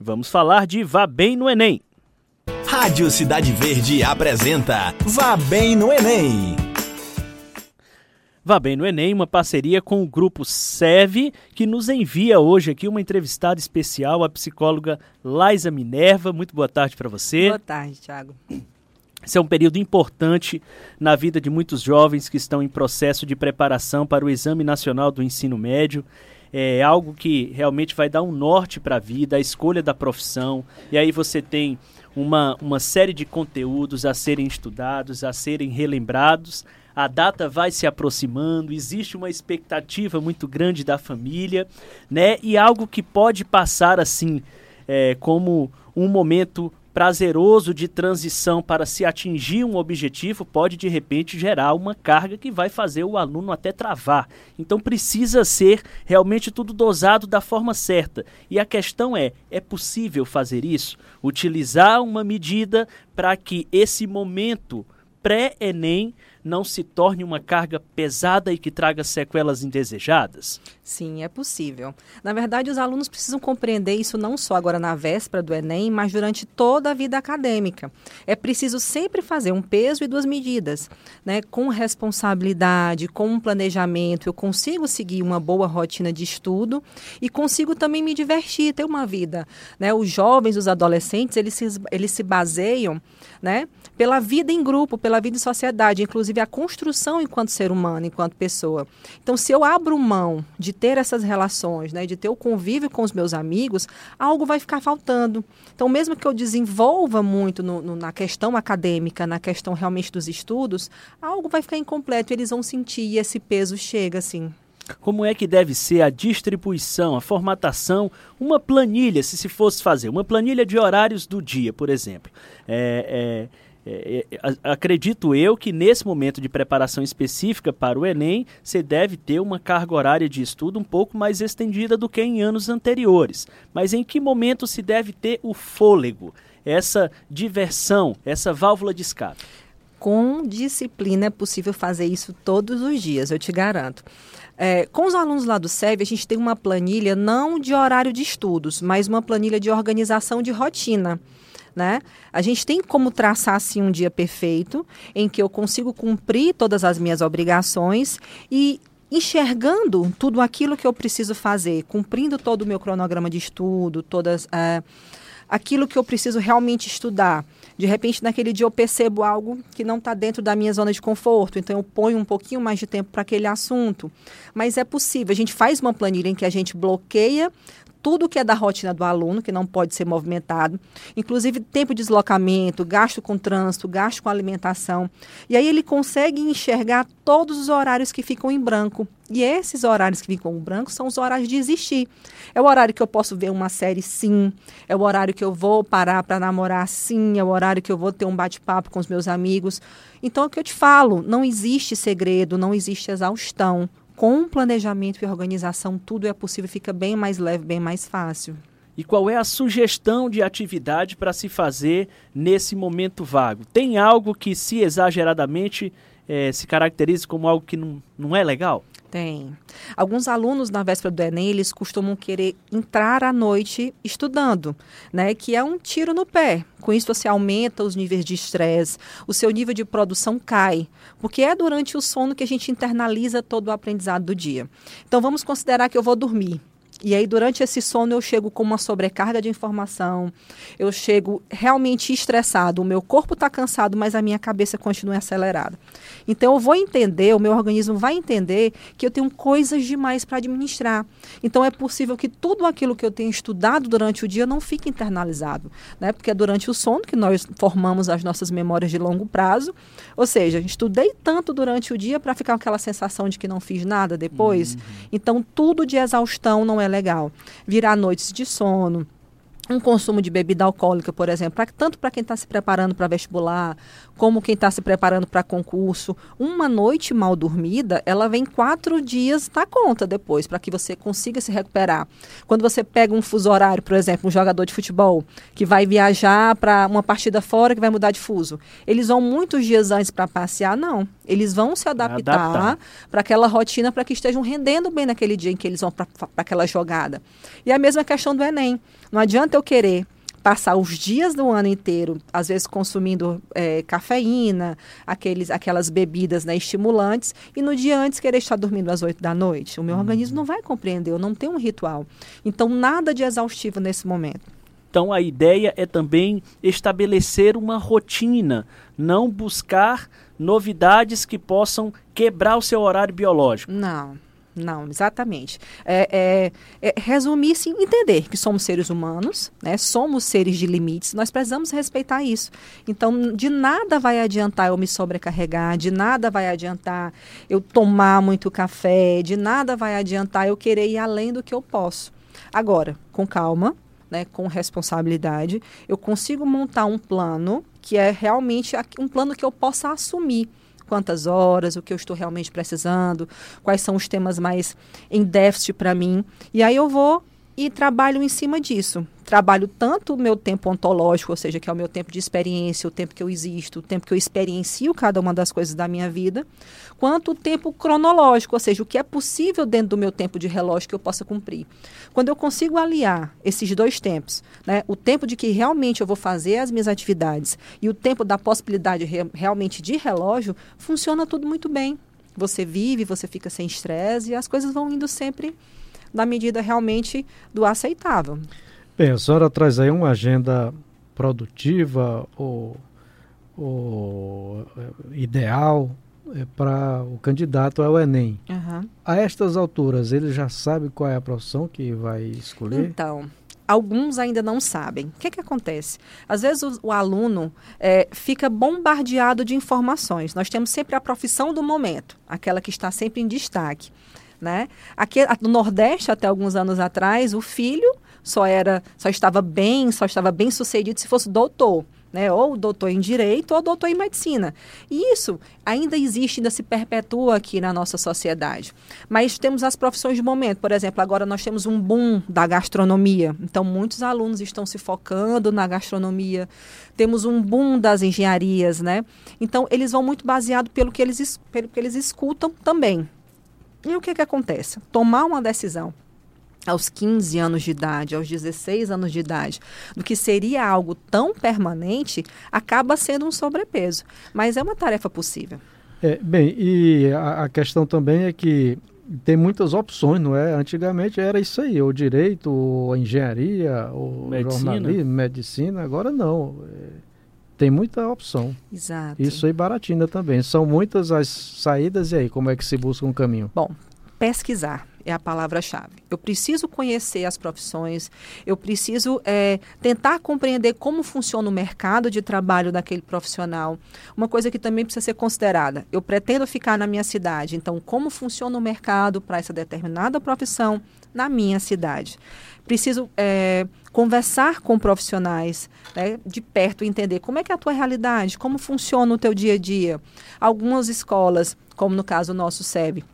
Vamos falar de Vá Bem no Enem. Rádio Cidade Verde apresenta Vá Bem no Enem. Vá Bem no Enem, uma parceria com o grupo SEV, que nos envia hoje aqui uma entrevistada especial, a psicóloga Laisa Minerva. Muito boa tarde para você. Boa tarde, Thiago. Esse é um período importante na vida de muitos jovens que estão em processo de preparação para o Exame Nacional do Ensino Médio. É algo que realmente vai dar um norte para a vida, a escolha da profissão. E aí você tem uma, uma série de conteúdos a serem estudados, a serem relembrados. A data vai se aproximando, existe uma expectativa muito grande da família, né? E algo que pode passar assim é, como um momento prazeroso de transição para se atingir um objetivo pode de repente gerar uma carga que vai fazer o aluno até travar. Então precisa ser realmente tudo dosado da forma certa. E a questão é: é possível fazer isso? Utilizar uma medida para que esse momento pré-ENEM não se torne uma carga pesada e que traga sequelas indesejadas? Sim, é possível. Na verdade, os alunos precisam compreender isso não só agora na véspera do Enem, mas durante toda a vida acadêmica. É preciso sempre fazer um peso e duas medidas, né? Com responsabilidade, com um planejamento, eu consigo seguir uma boa rotina de estudo e consigo também me divertir, ter uma vida, né? Os jovens, os adolescentes, eles se, eles se baseiam, né? Pela vida em grupo, pela vida em sociedade, inclusive a construção enquanto ser humano, enquanto pessoa. Então, se eu abro mão de ter essas relações, né, de ter o convívio com os meus amigos, algo vai ficar faltando. Então, mesmo que eu desenvolva muito no, no, na questão acadêmica, na questão realmente dos estudos, algo vai ficar incompleto eles vão sentir e esse peso chega assim. Como é que deve ser a distribuição, a formatação, uma planilha, se se fosse fazer, uma planilha de horários do dia, por exemplo. É, é é, é, acredito eu que nesse momento de preparação específica para o Enem, você deve ter uma carga horária de estudo um pouco mais estendida do que em anos anteriores. Mas em que momento se deve ter o fôlego, essa diversão, essa válvula de escape? Com disciplina é possível fazer isso todos os dias, eu te garanto. É, com os alunos lá do SEV, a gente tem uma planilha não de horário de estudos, mas uma planilha de organização de rotina né? A gente tem como traçar assim um dia perfeito em que eu consigo cumprir todas as minhas obrigações e enxergando tudo aquilo que eu preciso fazer, cumprindo todo o meu cronograma de estudo, todas é, aquilo que eu preciso realmente estudar. De repente, naquele dia eu percebo algo que não está dentro da minha zona de conforto, então eu ponho um pouquinho mais de tempo para aquele assunto. Mas é possível, a gente faz uma planilha em que a gente bloqueia tudo que é da rotina do aluno, que não pode ser movimentado, inclusive tempo de deslocamento, gasto com trânsito, gasto com alimentação. E aí ele consegue enxergar todos os horários que ficam em branco. E esses horários que ficam em branco são os horários de existir. É o horário que eu posso ver uma série, sim. É o horário que eu vou parar para namorar, sim. É o horário que eu vou ter um bate-papo com os meus amigos. Então, é o que eu te falo: não existe segredo, não existe exaustão com planejamento e organização, tudo é possível, fica bem mais leve, bem mais fácil. E qual é a sugestão de atividade para se fazer nesse momento vago? Tem algo que, se exageradamente, é, se caracteriza como algo que não, não é legal? Tem. Alguns alunos na véspera do Enem, eles costumam querer entrar à noite estudando, né? Que é um tiro no pé. Com isso você aumenta os níveis de estresse, o seu nível de produção cai, porque é durante o sono que a gente internaliza todo o aprendizado do dia. Então vamos considerar que eu vou dormir. E aí, durante esse sono, eu chego com uma sobrecarga de informação, eu chego realmente estressado. O meu corpo está cansado, mas a minha cabeça continua acelerada. Então, eu vou entender, o meu organismo vai entender que eu tenho coisas demais para administrar. Então, é possível que tudo aquilo que eu tenho estudado durante o dia não fique internalizado, né? Porque é durante o sono que nós formamos as nossas memórias de longo prazo. Ou seja, estudei tanto durante o dia para ficar com aquela sensação de que não fiz nada depois. Uhum. Então, tudo de exaustão não é legal. Virar noites de sono, um consumo de bebida alcoólica, por exemplo, pra, tanto para quem está se preparando para vestibular, como quem está se preparando para concurso, uma noite mal dormida, ela vem quatro dias na conta depois, para que você consiga se recuperar. Quando você pega um fuso horário, por exemplo, um jogador de futebol, que vai viajar para uma partida fora, que vai mudar de fuso, eles vão muitos dias antes para passear? Não. Eles vão se adaptar para aquela rotina para que estejam rendendo bem naquele dia em que eles vão para aquela jogada. E a mesma questão do Enem. Não adianta eu querer passar os dias do ano inteiro, às vezes consumindo é, cafeína, aqueles, aquelas bebidas né, estimulantes, e no dia antes querer estar dormindo às 8 da noite. O meu uhum. organismo não vai compreender, eu não tenho um ritual. Então, nada de exaustivo nesse momento. Então, a ideia é também estabelecer uma rotina, não buscar novidades que possam quebrar o seu horário biológico. Não. Não, exatamente. É, é, é resumir-se entender que somos seres humanos, né? somos seres de limites, nós precisamos respeitar isso. Então, de nada vai adiantar eu me sobrecarregar, de nada vai adiantar eu tomar muito café, de nada vai adiantar eu querer ir além do que eu posso. Agora, com calma, né, com responsabilidade, eu consigo montar um plano que é realmente um plano que eu possa assumir quantas horas, o que eu estou realmente precisando, quais são os temas mais em déficit para mim. E aí eu vou e trabalho em cima disso. Trabalho tanto o meu tempo ontológico, ou seja, que é o meu tempo de experiência, o tempo que eu existo, o tempo que eu experiencio cada uma das coisas da minha vida, quanto o tempo cronológico, ou seja, o que é possível dentro do meu tempo de relógio que eu possa cumprir. Quando eu consigo aliar esses dois tempos, né, o tempo de que realmente eu vou fazer as minhas atividades e o tempo da possibilidade re realmente de relógio, funciona tudo muito bem. Você vive, você fica sem estresse e as coisas vão indo sempre na medida realmente do aceitável. Bem, a senhora traz aí uma agenda produtiva ou, ou é, ideal é, para o candidato ao Enem. Uhum. A estas alturas, ele já sabe qual é a profissão que vai escolher? Então, alguns ainda não sabem. O que, que acontece? Às vezes o, o aluno é, fica bombardeado de informações. Nós temos sempre a profissão do momento, aquela que está sempre em destaque. Né? Aqui no Nordeste, até alguns anos atrás, o filho só era, só estava bem, só estava bem sucedido se fosse doutor. Né? Ou doutor em direito ou doutor em medicina. E isso ainda existe, ainda se perpetua aqui na nossa sociedade. Mas temos as profissões de momento. Por exemplo, agora nós temos um boom da gastronomia. Então, muitos alunos estão se focando na gastronomia. Temos um boom das engenharias, né? Então, eles vão muito baseado pelo que eles, pelo que eles escutam também. E o que, que acontece? Tomar uma decisão aos 15 anos de idade, aos 16 anos de idade, do que seria algo tão permanente, acaba sendo um sobrepeso. Mas é uma tarefa possível. É, bem, e a, a, questão também é que tem muitas opções, não é? Antigamente era isso aí, ou direito, ou engenharia, ou medicina. jornalismo, medicina, agora não. É tem muita opção. Exato. Isso aí baratina também. São muitas as saídas e aí, como é que se busca um caminho? Bom, pesquisar é a palavra-chave. Eu preciso conhecer as profissões, eu preciso é, tentar compreender como funciona o mercado de trabalho daquele profissional. Uma coisa que também precisa ser considerada: eu pretendo ficar na minha cidade, então, como funciona o mercado para essa determinada profissão na minha cidade? Preciso é, conversar com profissionais né, de perto, entender como é que é a tua realidade, como funciona o teu dia a dia. Algumas escolas, como no caso o nosso SEB,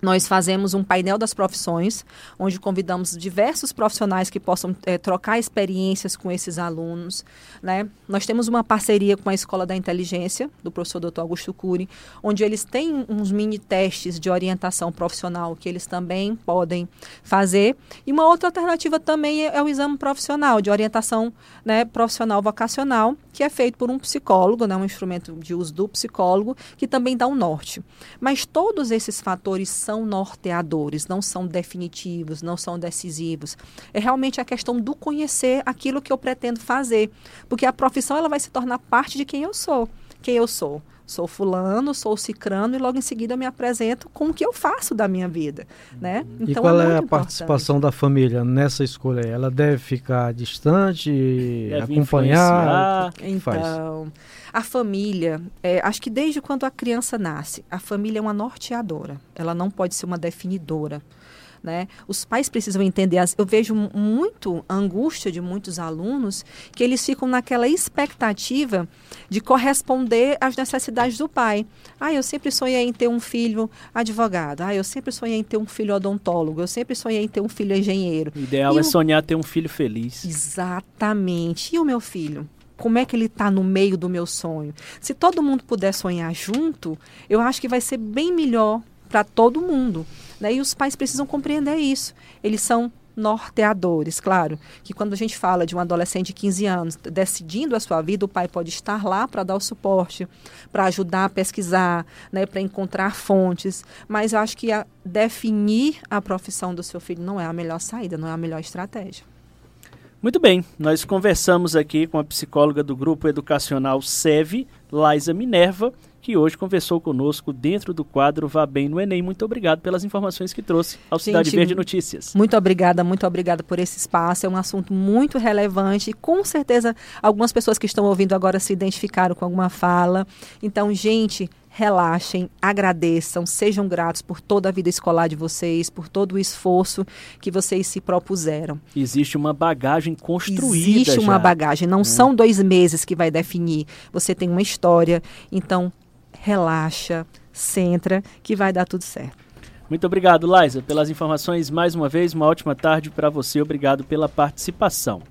nós fazemos um painel das profissões, onde convidamos diversos profissionais que possam é, trocar experiências com esses alunos. Né? Nós temos uma parceria com a Escola da Inteligência, do professor Dr. Augusto Cury, onde eles têm uns mini testes de orientação profissional que eles também podem fazer. E uma outra alternativa também é, é o exame profissional, de orientação né, profissional vocacional, que é feito por um psicólogo, né, um instrumento de uso do psicólogo, que também dá um norte. Mas todos esses fatores são norteadores, não são definitivos, não são decisivos. É realmente a questão do conhecer aquilo que eu pretendo fazer, porque a profissão ela vai se tornar parte de quem eu sou. Quem eu sou? Sou fulano, sou cicrano e logo em seguida eu me apresento com o que eu faço da minha vida, né? Então, e qual é, é a participação da família nessa escolha? Ela deve ficar distante, deve acompanhar? Então, faz? A família, é, acho que desde quando a criança nasce, a família é uma norteadora. Ela não pode ser uma definidora. Né? Os pais precisam entender. Eu vejo muito a angústia de muitos alunos que eles ficam naquela expectativa de corresponder às necessidades do pai. Ah, eu sempre sonhei em ter um filho advogado. Ah, eu sempre sonhei em ter um filho odontólogo. Eu sempre sonhei em ter um filho engenheiro. O ideal e é o... sonhar ter um filho feliz. Exatamente. E o meu filho? como é que ele está no meio do meu sonho. Se todo mundo puder sonhar junto, eu acho que vai ser bem melhor para todo mundo. Né? E os pais precisam compreender isso. Eles são norteadores. Claro que quando a gente fala de um adolescente de 15 anos decidindo a sua vida, o pai pode estar lá para dar o suporte, para ajudar a pesquisar, né, para encontrar fontes, mas eu acho que a, definir a profissão do seu filho não é a melhor saída, não é a melhor estratégia. Muito bem, nós conversamos aqui com a psicóloga do Grupo Educacional SEV, Laisa Minerva, que hoje conversou conosco dentro do quadro Vá Bem no Enem. Muito obrigado pelas informações que trouxe ao Cidade Gente, Verde Notícias. Muito obrigada, muito obrigada por esse espaço. É um assunto muito relevante e com certeza algumas pessoas que estão ouvindo agora se identificaram com alguma fala. Então, gente, relaxem, agradeçam, sejam gratos por toda a vida escolar de vocês, por todo o esforço que vocês se propuseram. Existe uma bagagem construída. Existe uma já. bagagem, não hum. são dois meses que vai definir. Você tem uma história, então relaxa, centra, que vai dar tudo certo. Muito obrigado, Laisa, pelas informações mais uma vez. Uma ótima tarde para você. Obrigado pela participação.